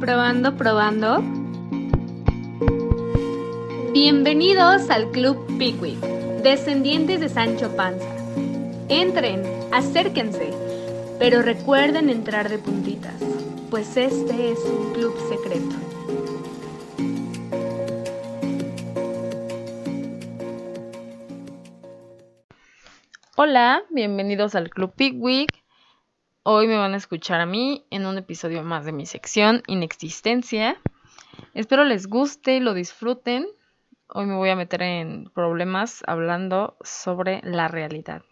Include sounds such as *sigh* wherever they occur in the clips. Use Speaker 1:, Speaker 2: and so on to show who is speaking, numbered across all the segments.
Speaker 1: Probando, probando. Bienvenidos al Club Pickwick, descendientes de Sancho Panza. Entren, acérquense, pero recuerden entrar de puntitas, pues este es un club secreto.
Speaker 2: Hola, bienvenidos al Club Pickwick. Hoy me van a escuchar a mí en un episodio más de mi sección Inexistencia. Espero les guste, lo disfruten. Hoy me voy a meter en problemas hablando sobre la realidad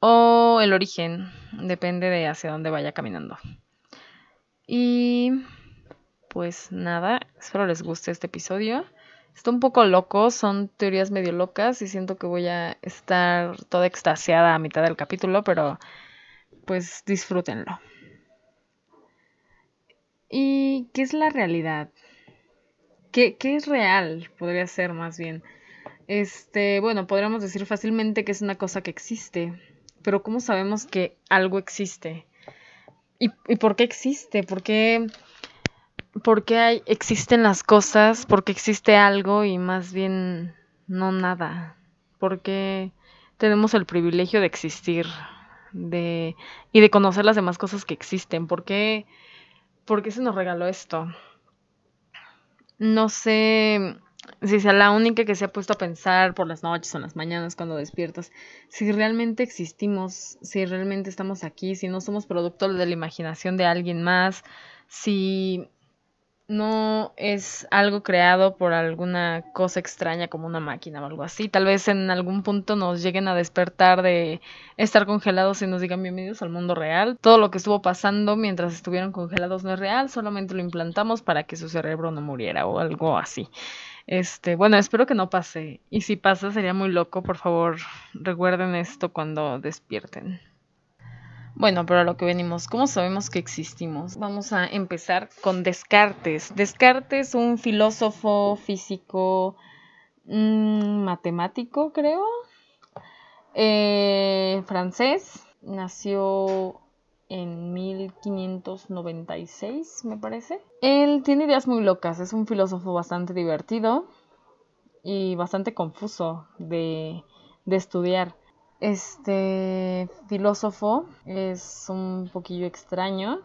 Speaker 2: o el origen, depende de hacia dónde vaya caminando. Y pues nada, espero les guste este episodio. Está un poco loco, son teorías medio locas y siento que voy a estar toda extasiada a mitad del capítulo, pero pues disfrútenlo. ¿Y qué es la realidad? ¿Qué, es real? Podría ser más bien. Este, bueno, podríamos decir fácilmente que es una cosa que existe, pero ¿cómo sabemos que algo existe? ¿Y, por qué existe? ¿Por qué, por qué hay, existen las cosas? ¿Por qué existe algo y más bien no nada? ¿Por qué tenemos el privilegio de existir? De, y de conocer las demás cosas que existen. ¿Por qué, ¿Por qué se nos regaló esto? No sé si sea la única que se ha puesto a pensar por las noches o las mañanas cuando despiertas, si realmente existimos, si realmente estamos aquí, si no somos producto de la imaginación de alguien más, si no es algo creado por alguna cosa extraña como una máquina o algo así. Tal vez en algún punto nos lleguen a despertar de estar congelados y nos digan bienvenidos al mundo real. Todo lo que estuvo pasando mientras estuvieron congelados no es real, solamente lo implantamos para que su cerebro no muriera o algo así. Este, bueno, espero que no pase. Y si pasa sería muy loco, por favor, recuerden esto cuando despierten. Bueno, pero a lo que venimos, ¿cómo sabemos que existimos? Vamos a empezar con Descartes. Descartes, un filósofo físico mm, matemático, creo, eh, francés, nació en 1596, me parece. Él tiene ideas muy locas, es un filósofo bastante divertido y bastante confuso de, de estudiar este filósofo es un poquillo extraño,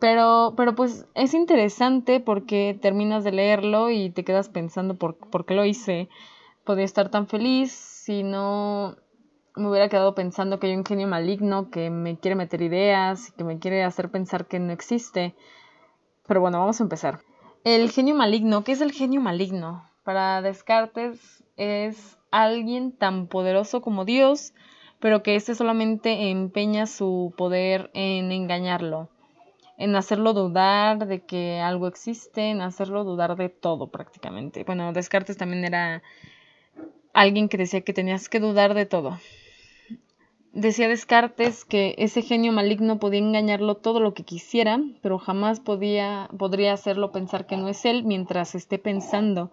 Speaker 2: pero, pero pues es interesante porque terminas de leerlo y te quedas pensando por, por qué lo hice. Podría estar tan feliz si no me hubiera quedado pensando que hay un genio maligno que me quiere meter ideas y que me quiere hacer pensar que no existe. Pero bueno, vamos a empezar. El genio maligno, ¿qué es el genio maligno? Para Descartes es alguien tan poderoso como Dios, pero que éste solamente empeña su poder en engañarlo, en hacerlo dudar de que algo existe, en hacerlo dudar de todo prácticamente. Bueno, Descartes también era alguien que decía que tenías que dudar de todo. Decía Descartes que ese genio maligno podía engañarlo todo lo que quisiera, pero jamás podía, podría hacerlo pensar que no es él mientras esté pensando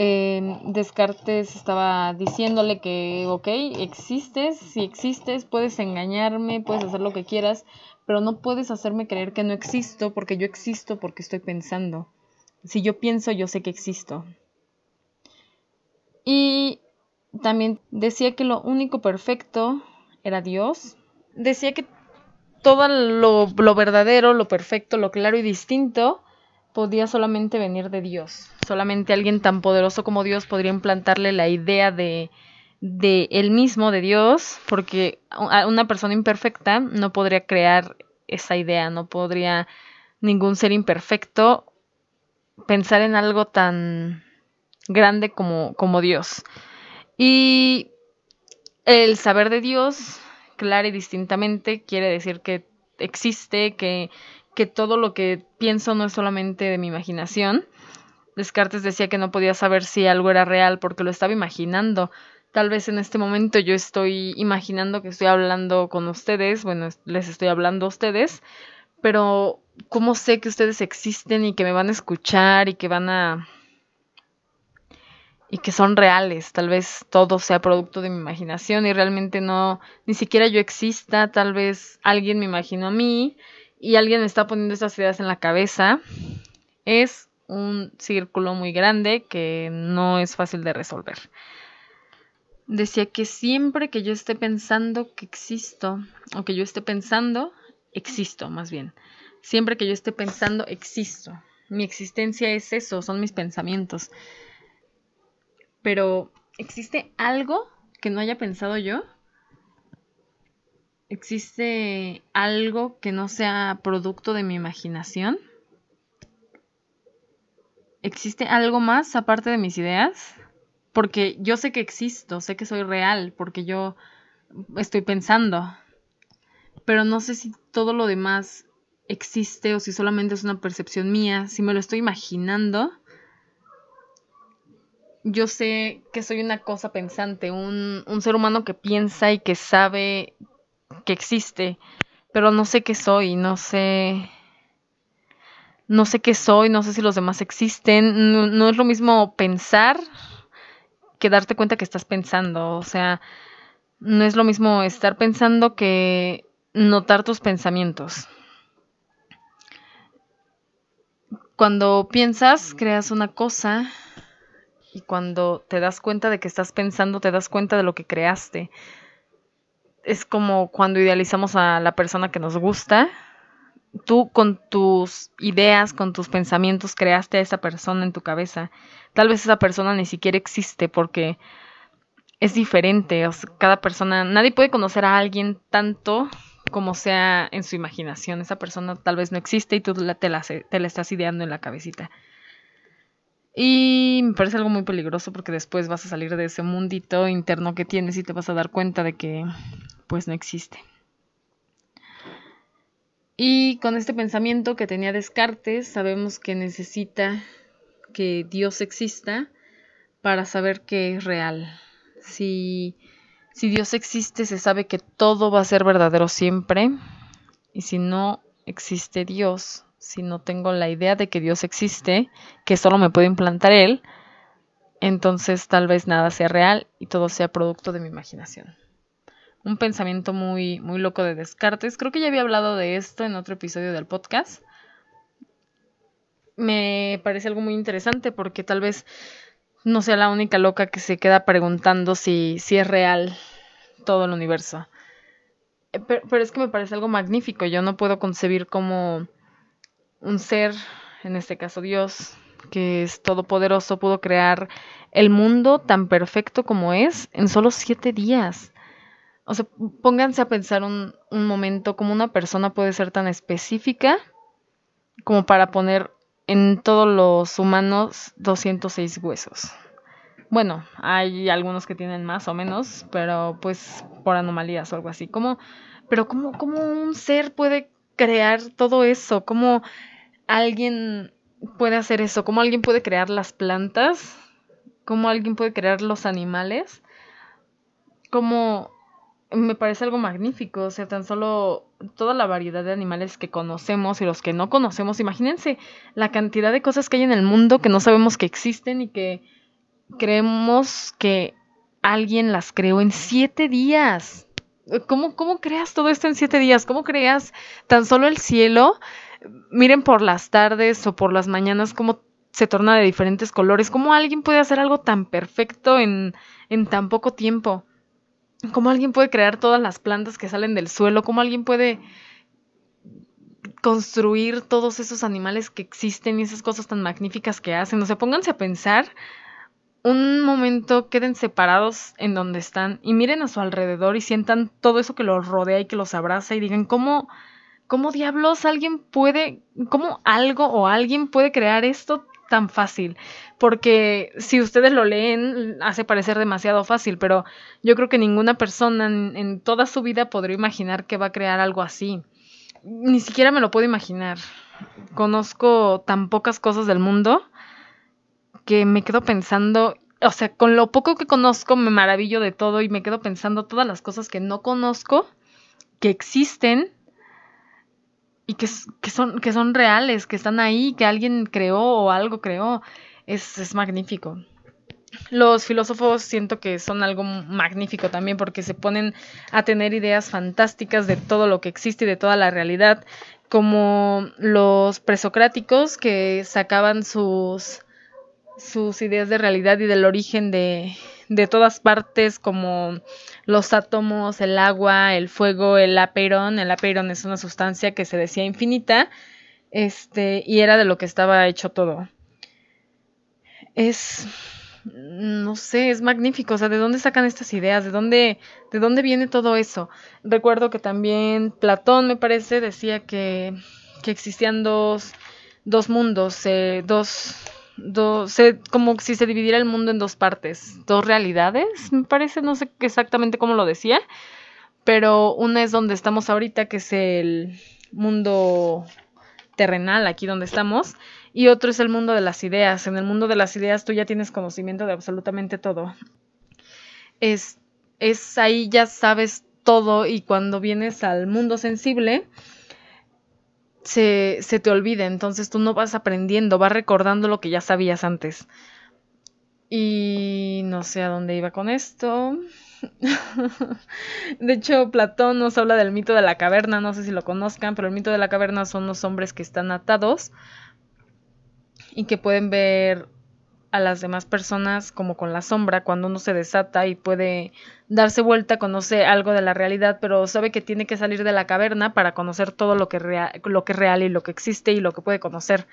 Speaker 2: Em, Descartes estaba diciéndole que, ok, existes, si existes, puedes engañarme, puedes hacer lo que quieras, pero no puedes hacerme creer que no existo porque yo existo porque estoy pensando. Si yo pienso, yo sé que existo. Y también decía que lo único perfecto era Dios. Decía que todo lo, lo verdadero, lo perfecto, lo claro y distinto podía solamente venir de Dios. Solamente alguien tan poderoso como Dios podría implantarle la idea de, de él mismo, de Dios, porque una persona imperfecta no podría crear esa idea, no podría ningún ser imperfecto pensar en algo tan grande como, como Dios. Y el saber de Dios, claro y distintamente, quiere decir que existe, que todo lo que pienso no es solamente de mi imaginación. Descartes decía que no podía saber si algo era real porque lo estaba imaginando. Tal vez en este momento yo estoy imaginando que estoy hablando con ustedes, bueno, les estoy hablando a ustedes, pero ¿cómo sé que ustedes existen y que me van a escuchar y que van a... y que son reales? Tal vez todo sea producto de mi imaginación y realmente no, ni siquiera yo exista, tal vez alguien me imaginó a mí y alguien está poniendo estas ideas en la cabeza, es un círculo muy grande que no es fácil de resolver. Decía que siempre que yo esté pensando que existo, o que yo esté pensando, existo más bien. Siempre que yo esté pensando, existo. Mi existencia es eso, son mis pensamientos. Pero, ¿existe algo que no haya pensado yo? ¿Existe algo que no sea producto de mi imaginación? ¿Existe algo más aparte de mis ideas? Porque yo sé que existo, sé que soy real, porque yo estoy pensando. Pero no sé si todo lo demás existe o si solamente es una percepción mía, si me lo estoy imaginando. Yo sé que soy una cosa pensante, un, ser humano que piensa y que sabe que existe, pero no sé qué soy, no sé no sé qué soy, no sé si los demás existen, no, es lo mismo pensar que darte cuenta que estás pensando, o sea, no es lo mismo estar pensando que notar tus pensamientos. Cuando piensas, creas una cosa y cuando te das cuenta de que estás pensando, te das cuenta de lo que creaste es como cuando idealizamos a la persona que nos gusta. Tú con tus ideas, con tus pensamientos creaste a esa persona en tu cabeza. Tal vez esa persona ni siquiera existe porque es diferente. cada persona, nadie puede conocer a alguien tanto como sea en su imaginación. Esa persona tal vez no existe y tú te la, te la estás ideando en la cabecita. Y me parece algo muy peligroso porque después vas a salir de ese mundito interno que tienes y te vas a dar cuenta de que pues no existe. Y con este pensamiento que tenía Descartes, sabemos que necesita que Dios exista para saber que es real. Si, si Dios existe, se sabe que todo va a ser verdadero siempre. Y si no existe Dios, si no tengo la idea de que Dios existe, que solo me puede implantar Él, entonces tal vez nada sea real y todo sea producto de mi imaginación un pensamiento muy, muy loco de Descartes. Creo que ya había hablado de esto en otro episodio del podcast. Me parece algo muy interesante porque tal vez no sea la única loca que se queda preguntando si, si es real todo el universo. Eh, pero, pero, es que me parece algo magnífico. Yo no puedo concebir como un ser, en este caso Dios, que es todopoderoso, pudo crear el mundo tan perfecto como es en solo siete días. O sea, pónganse a pensar un, momento cómo una persona puede ser tan específica como para poner en todos los humanos 206 huesos. Bueno, hay algunos que tienen más o menos, pero pues por anomalías o algo así. ¿Cómo, pero cómo, cómo un ser puede crear todo eso? ¿Cómo alguien puede hacer eso? ¿Cómo alguien puede crear las plantas? ¿Cómo alguien puede crear los animales? ¿Cómo me parece algo magnífico, o sea, tan solo toda la variedad de animales que conocemos y los que no conocemos, imagínense la cantidad de cosas que hay en el mundo que no sabemos que existen y que creemos que alguien las creó en siete días. ¿Cómo, cómo creas todo esto en siete días? ¿Cómo creas tan solo el cielo? Miren por las tardes o por las mañanas cómo se torna de diferentes colores. ¿Cómo alguien puede hacer algo tan perfecto en, en tan poco tiempo? Cómo alguien puede crear todas las plantas que salen del suelo, cómo alguien puede construir todos esos animales que existen y esas cosas tan magníficas que hacen. O sea, pónganse a pensar un momento, queden separados en donde están y miren a su alrededor y sientan todo eso que los rodea y que los abraza y digan cómo, cómo diablos alguien puede, cómo algo o alguien puede crear esto tan fácil, porque si ustedes lo leen hace parecer demasiado fácil, pero yo creo que ninguna persona en, toda su vida podría imaginar que va a crear algo así. Ni siquiera me lo puedo imaginar. Conozco tan pocas cosas del mundo que me quedo pensando, o sea, con lo poco que conozco me maravillo de todo y me quedo pensando todas las cosas que no conozco, que existen y que, son, que son reales, que están ahí, que alguien creó o algo creó, es, es magnífico. Los filósofos siento que son algo magnífico también porque se ponen a tener ideas fantásticas de todo lo que existe y de toda la realidad como los presocráticos que sacaban sus, sus ideas de realidad y del origen de, de todas partes como los átomos, el agua, el fuego, el apeirón. El apeirón es una sustancia que se decía infinita, este, y era de lo que estaba hecho todo. Es, no sé, es magnífico. O sea, ¿de dónde sacan estas ideas? ¿De dónde, de dónde viene todo eso? Recuerdo que también Platón, me parece, decía que, que existían dos, dos mundos, eh, dos dos, como si se dividiera el mundo en dos partes, dos realidades, me parece, no sé exactamente cómo lo decía, pero una es donde estamos ahorita, que es el mundo terrenal, aquí donde estamos, y otro es el mundo de las ideas. En el mundo de las ideas tú ya tienes conocimiento de absolutamente todo. Es, es ahí ya sabes todo y cuando vienes al mundo sensible, se, se te olvida, entonces tú no vas aprendiendo, vas recordando lo que ya sabías antes. Y no sé a dónde iba con esto. *laughs* de hecho, Platón nos habla del mito de la caverna, no sé si lo conozcan, pero el mito de la caverna son los hombres que están atados y que pueden ver a las demás personas como con la sombra cuando uno se desata y puede darse vuelta, conoce algo de la realidad, pero sabe que tiene que salir de la caverna para conocer todo lo que, lo que es real y lo que existe y lo que puede conocer.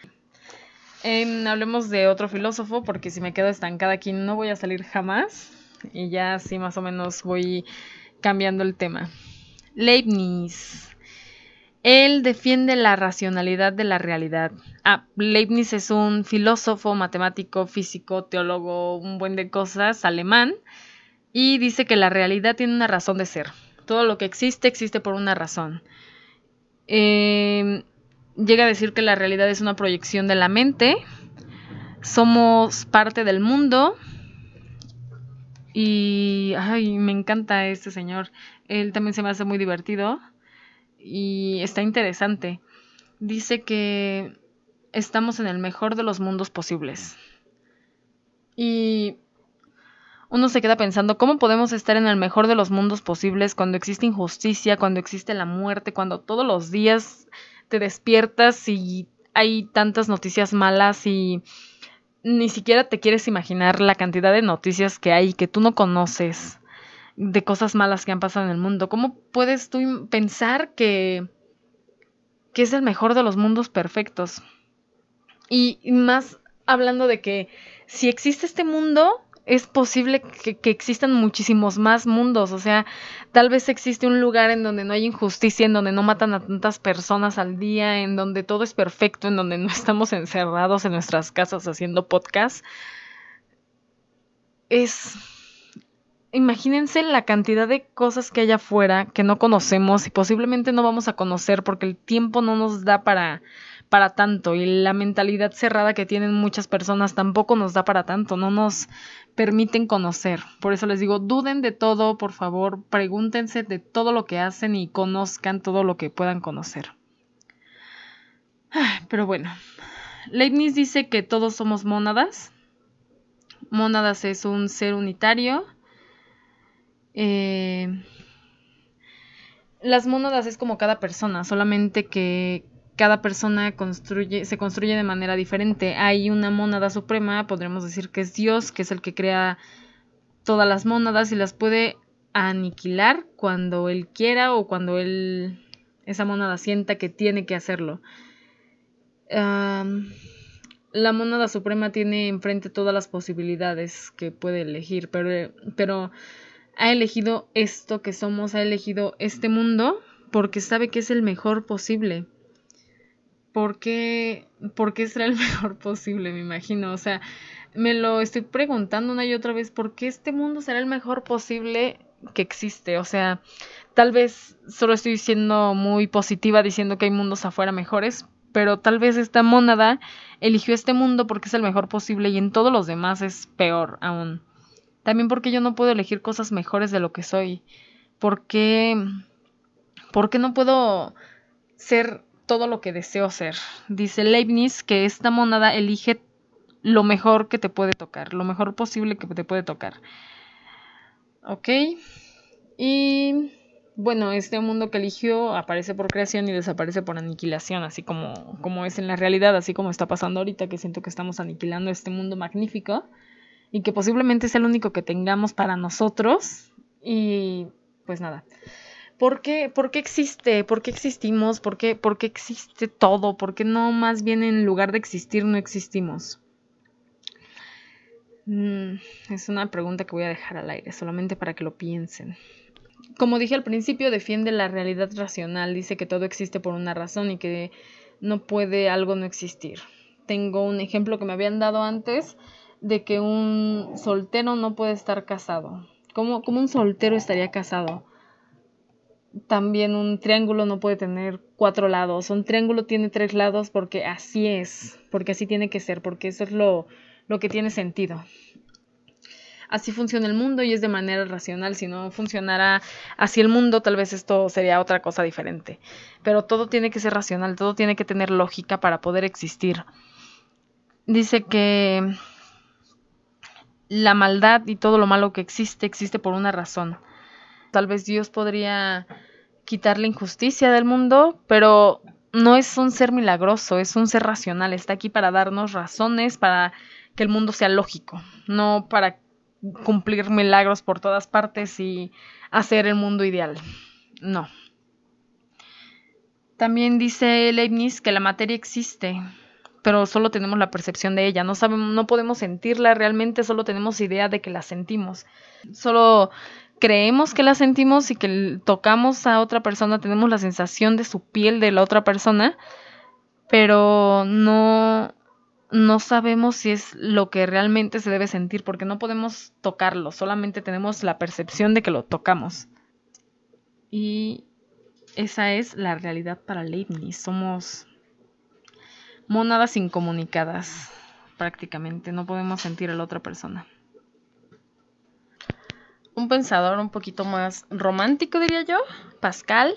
Speaker 2: Em, hablemos de otro filósofo, porque si me quedo estancada aquí no voy a salir jamás. Y ya así más o menos voy cambiando el tema. Leibniz. Él defiende la racionalidad de la realidad. Ah, Leibniz es un filósofo, matemático, físico, teólogo, un buen de cosas, alemán, y dice que la realidad tiene una razón de ser. Todo lo que existe existe por una razón. Em, llega a decir que la realidad es una proyección de la mente. Somos parte del mundo. Y ay, me encanta este señor. Él también se me hace muy divertido y está interesante. Dice que estamos en el mejor de los mundos posibles. Y uno se queda pensando, ¿cómo podemos estar en el mejor de los mundos posibles cuando existe injusticia, cuando existe la muerte, cuando todos los días te despiertas y hay tantas noticias malas y ni siquiera te quieres imaginar la cantidad de noticias que hay que tú no conoces? De cosas malas que han pasado en el mundo. ¿Cómo puedes tú pensar que, que es el mejor de los mundos perfectos? Y más hablando de que si existe este mundo, es posible que, que, existan muchísimos más mundos. O sea, tal vez existe un lugar en donde no hay injusticia, en donde no matan a tantas personas al día, en donde todo es perfecto, en donde no estamos encerrados en nuestras casas haciendo podcast. Es imagínense la cantidad de cosas que hay afuera que no conocemos y posiblemente no vamos a conocer porque el tiempo no nos da para, para tanto y la mentalidad cerrada que tienen muchas personas tampoco nos da para tanto, no nos permiten conocer. Por eso les digo, duden de todo, por favor, pregúntense de todo lo que hacen y conozcan todo lo que puedan conocer. Pero bueno, Leibniz dice que todos somos mónadas. Mónadas es un ser unitario eh, las mónadas es como cada persona, solamente que cada persona construye, se construye de manera diferente. Hay una mónada suprema, podremos decir que es Dios, que es el que crea todas las mónadas y las puede aniquilar cuando él quiera o cuando él esa mónada sienta que tiene que hacerlo. la mónada suprema tiene enfrente todas las posibilidades que puede elegir, pero, pero ha elegido esto que somos, ha elegido este mundo porque sabe que es el mejor posible. ¿Por qué, ¿Por qué será el *laughs* mejor posible? Me imagino. O sea, me lo estoy preguntando una y otra vez, ¿por qué este mundo será el mejor posible que existe? O sea, tal vez solo estoy siendo muy positiva diciendo que hay mundos afuera mejores, pero tal vez esta mónada eligió este mundo porque es el mejor posible y en todos los demás es peor aún. También porque yo no puedo elegir cosas mejores de lo que soy. Porque, porque no puedo ser todo lo que deseo ser. Dice Leibniz que esta monada elige lo mejor que te puede tocar, lo mejor posible que te puede tocar. Ok. Y bueno, este mundo que eligió aparece por creación y desaparece por aniquilación, así como, como es en la realidad, así como está pasando ahorita, que siento que estamos aniquilando este mundo magnífico y que posiblemente es el único que tengamos para nosotros. Y pues nada. ¿Por qué, ¿Por qué existe? ¿Por qué existimos? ¿Por qué, ¿Por qué existe todo? ¿Por qué no más bien en lugar de existir no existimos? Mm, es una pregunta que voy a dejar al aire, solamente para que lo piensen como dije al principio, defiende la realidad racional, dice que todo existe por una razón y que no puede algo no existir. Tengo un ejemplo que me habían dado antes de que un soltero no puede estar casado. ¿Cómo, un soltero estaría casado? También un triángulo no puede tener cuatro lados. Un triángulo tiene tres lados porque así es, porque así tiene que ser, porque eso es lo, lo que tiene sentido así funciona el mundo y es de manera racional. Si no funcionara así el mundo, tal vez esto sería otra cosa diferente. Pero todo tiene que ser racional, todo tiene que tener lógica para poder existir. Dice que la maldad y todo lo malo que existe existe por una razón. Tal vez Dios podría quitar la injusticia del mundo, pero no es un ser milagroso, es un ser racional. Está aquí para darnos razones, para que el mundo sea lógico, no para cumplir milagros por todas partes y hacer el mundo ideal. No. También dice Leibniz que la materia existe, pero solo tenemos la percepción de ella. No sabemos, no podemos sentirla realmente, solo tenemos idea de que la sentimos. Solo creemos que la sentimos y que tocamos a otra persona, tenemos la sensación de su piel de la otra persona, pero no no sabemos si es lo que realmente se debe sentir porque no podemos tocarlo, solamente tenemos la percepción de que lo tocamos. Y esa es la realidad para Leibniz. Somos monadas incomunicadas, prácticamente. No podemos sentir a la otra persona. Un pensador un poquito más romántico, diría yo, Pascal,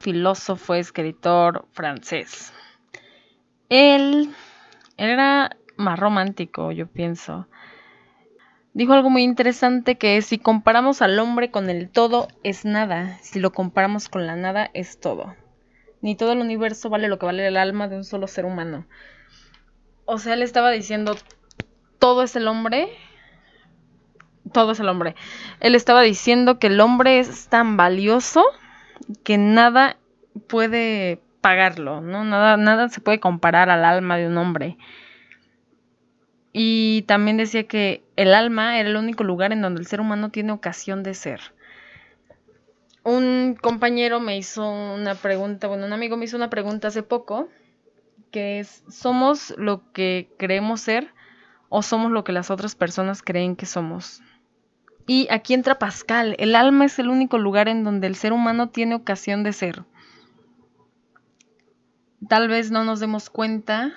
Speaker 2: filósofo, escritor francés. Él era más romántico, yo pienso. Dijo algo muy interesante que es si comparamos al hombre con el todo es nada, si lo comparamos con la nada es todo. Ni todo el universo vale lo que vale el alma de un solo ser humano. O sea, él estaba diciendo, todo es el hombre, todo es el hombre. Él estaba diciendo que el hombre es tan valioso que nada puede pagarlo, ¿no? Nada, nada se puede comparar al alma de un hombre. Y también decía que el alma era el único lugar en donde el ser humano tiene ocasión de ser. Un compañero me hizo una pregunta, bueno, un amigo me hizo una pregunta hace poco, que es, ¿somos lo que creemos ser o somos lo que las otras personas creen que somos? Y aquí entra Pascal, el alma es el único lugar en donde el ser humano tiene ocasión de ser tal vez no nos demos cuenta,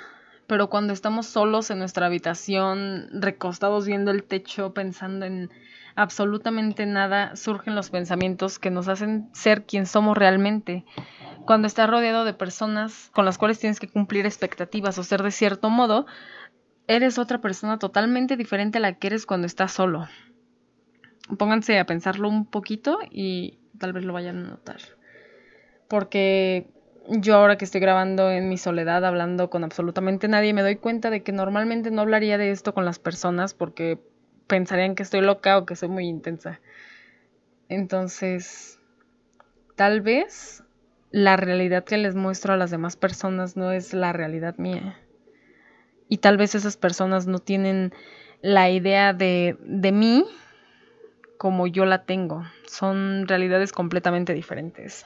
Speaker 2: pero cuando estamos solos en nuestra habitación, recostados viendo el techo, pensando en absolutamente nada, surgen los pensamientos que nos hacen ser quien somos realmente. Cuando estás rodeado de personas con las cuales tienes que cumplir expectativas o ser de cierto modo, eres otra persona totalmente diferente a la que eres cuando estás solo. Pónganse a pensarlo un poquito y tal vez lo vayan a notar. Porque yo ahora que estoy grabando en mi soledad, hablando con absolutamente nadie, me doy cuenta de que normalmente no hablaría de esto con las personas porque pensarían que estoy loca o que soy muy intensa. Entonces, tal vez la realidad que les muestro a las demás personas no es la realidad mía. Y tal vez esas personas no tienen la idea de, de mí como yo la tengo. Son realidades completamente diferentes.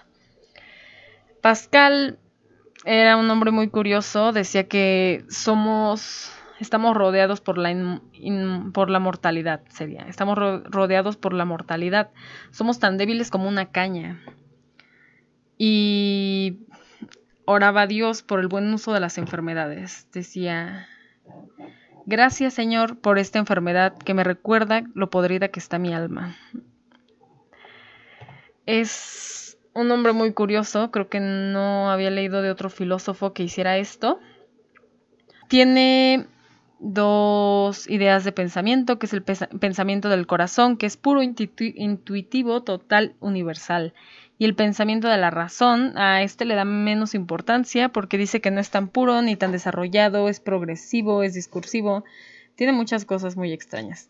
Speaker 2: Pascal era un hombre muy curioso, decía que somos, estamos rodeados por la, por la mortalidad, sería, estamos rodeados por la mortalidad, somos tan débiles como una caña. Y oraba a Dios por el buen uso de las enfermedades, decía, gracias Señor por esta enfermedad que me recuerda lo podrida que está mi alma. Es un hombre muy curioso, creo que no había leído de otro filósofo que hiciera esto. Tiene dos ideas de pensamiento, que es el pensamiento del corazón, que es puro, intuitivo, total, universal, y el pensamiento de la razón, a este le da menos importancia porque dice que no es tan puro ni tan desarrollado, es progresivo, es discursivo, tiene muchas cosas muy extrañas.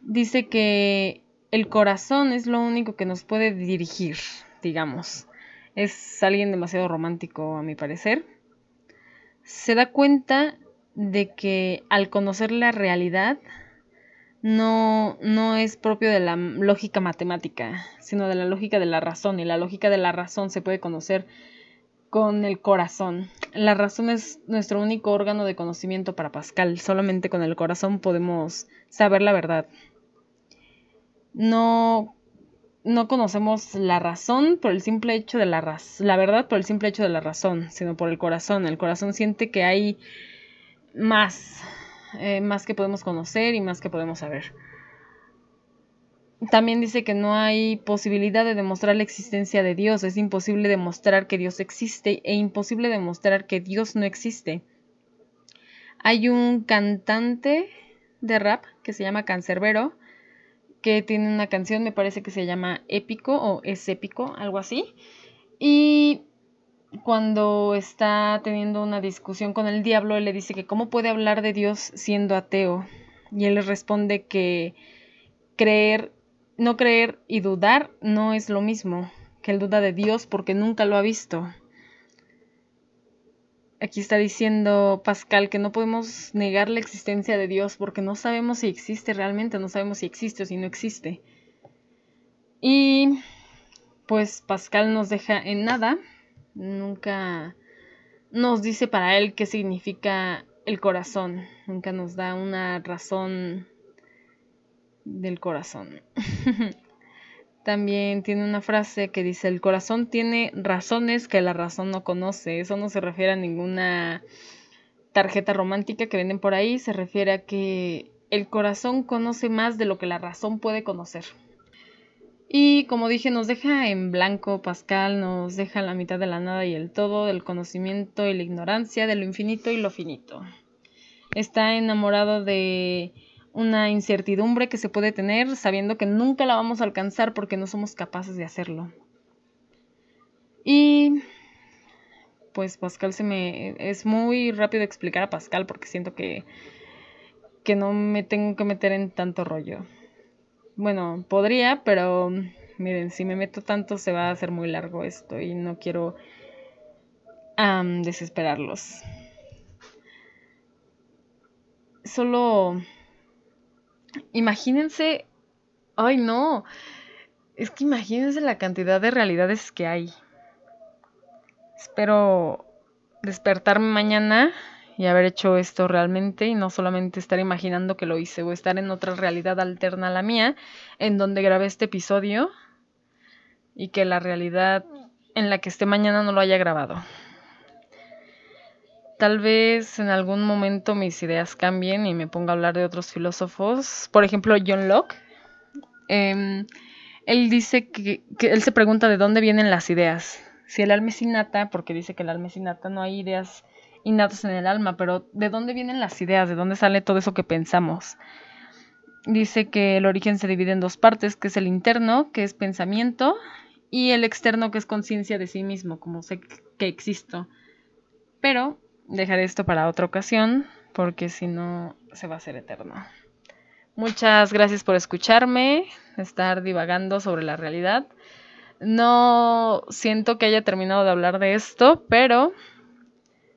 Speaker 2: Dice que el corazón es lo único que nos puede dirigir, digamos. Es alguien demasiado romántico a mi parecer. Se da cuenta de que al conocer la realidad no, no es propio de la lógica matemática, sino de la lógica de la razón. Y la lógica de la razón se puede conocer con el corazón. La razón es nuestro único órgano de conocimiento para Pascal. Solamente con el corazón podemos saber la verdad. No, no conocemos la razón por el simple hecho de la la verdad por el simple hecho de la razón, sino por el corazón. El corazón siente que hay más, eh, más que podemos conocer y más que podemos saber. También dice que no hay posibilidad de demostrar la existencia de Dios, es imposible demostrar que Dios existe e imposible demostrar que Dios no existe. Hay un cantante de rap que se llama Cancerbero, que tiene una canción, me parece que se llama Épico o es épico, algo así. Y cuando está teniendo una discusión con el diablo, él le dice que cómo puede hablar de Dios siendo ateo. Y él le responde que creer, no creer y dudar no es lo mismo, que él duda de Dios porque nunca lo ha visto. Aquí está diciendo Pascal que no podemos negar la existencia de Dios porque no sabemos si existe realmente, no sabemos si existe o si no existe. Y pues Pascal nos deja en nada nunca nos dice para él qué significa el corazón, nunca nos da una razón del corazón. *laughs* También tiene una frase que dice, el corazón tiene razones que la razón no conoce. Eso no se refiere a ninguna tarjeta romántica que venden por ahí, se refiere a que el corazón conoce más de lo que la razón puede conocer. Y como dije, nos deja en blanco Pascal, nos deja la mitad de la nada y el todo, del conocimiento y la ignorancia, de lo infinito y lo finito. Está enamorado de una incertidumbre que se puede tener sabiendo que nunca la vamos a alcanzar porque no somos capaces de hacerlo. Y pues Pascal se me es muy rápido explicar a Pascal porque siento que que no me tengo que meter en tanto rollo. Bueno, podría, pero miren, si me meto tanto se va a hacer muy largo esto y no quiero desesperarlos. Solo imagínense, ay no, es que imagínense la cantidad de realidades que hay. Espero despertarme mañana y haber hecho esto realmente y no solamente estar imaginando que lo hice o estar en otra realidad alterna a la mía en donde grabé este episodio y que la realidad en la que esté mañana no lo haya grabado. Tal vez en algún momento mis ideas cambien y me ponga a hablar de otros filósofos. Por ejemplo, John Locke. Em, él dice que, él se pregunta de dónde vienen las ideas. Si el alma es porque dice que el alma no hay ideas innatos en el alma, pero ¿de dónde vienen las ideas? ¿De dónde sale todo eso que pensamos? Dice que el origen se divide en dos partes, que es el interno, que es pensamiento, y el externo, que es conciencia de sí mismo, como sé que existo. Pero dejaré esto para otra ocasión, porque si no, se va a hacer eterno. Muchas gracias por escucharme, estar divagando sobre la realidad. No siento que haya terminado de hablar de esto, pero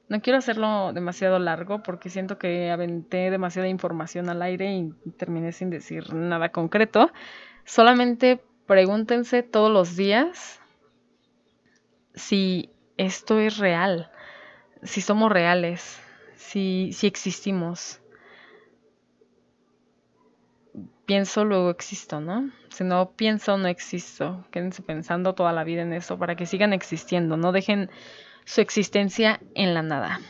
Speaker 2: no quiero hacerlo demasiado largo porque siento que aventé demasiada información al aire y terminé sin decir nada concreto. Solamente pregúntense todos los días si esto es real, si somos reales, si, si existimos. Pienso, luego existo, ¿no? Si no pienso, no existo. Quédense pensando toda la vida en eso para que sigan existiendo. No dejen su existencia en la nada.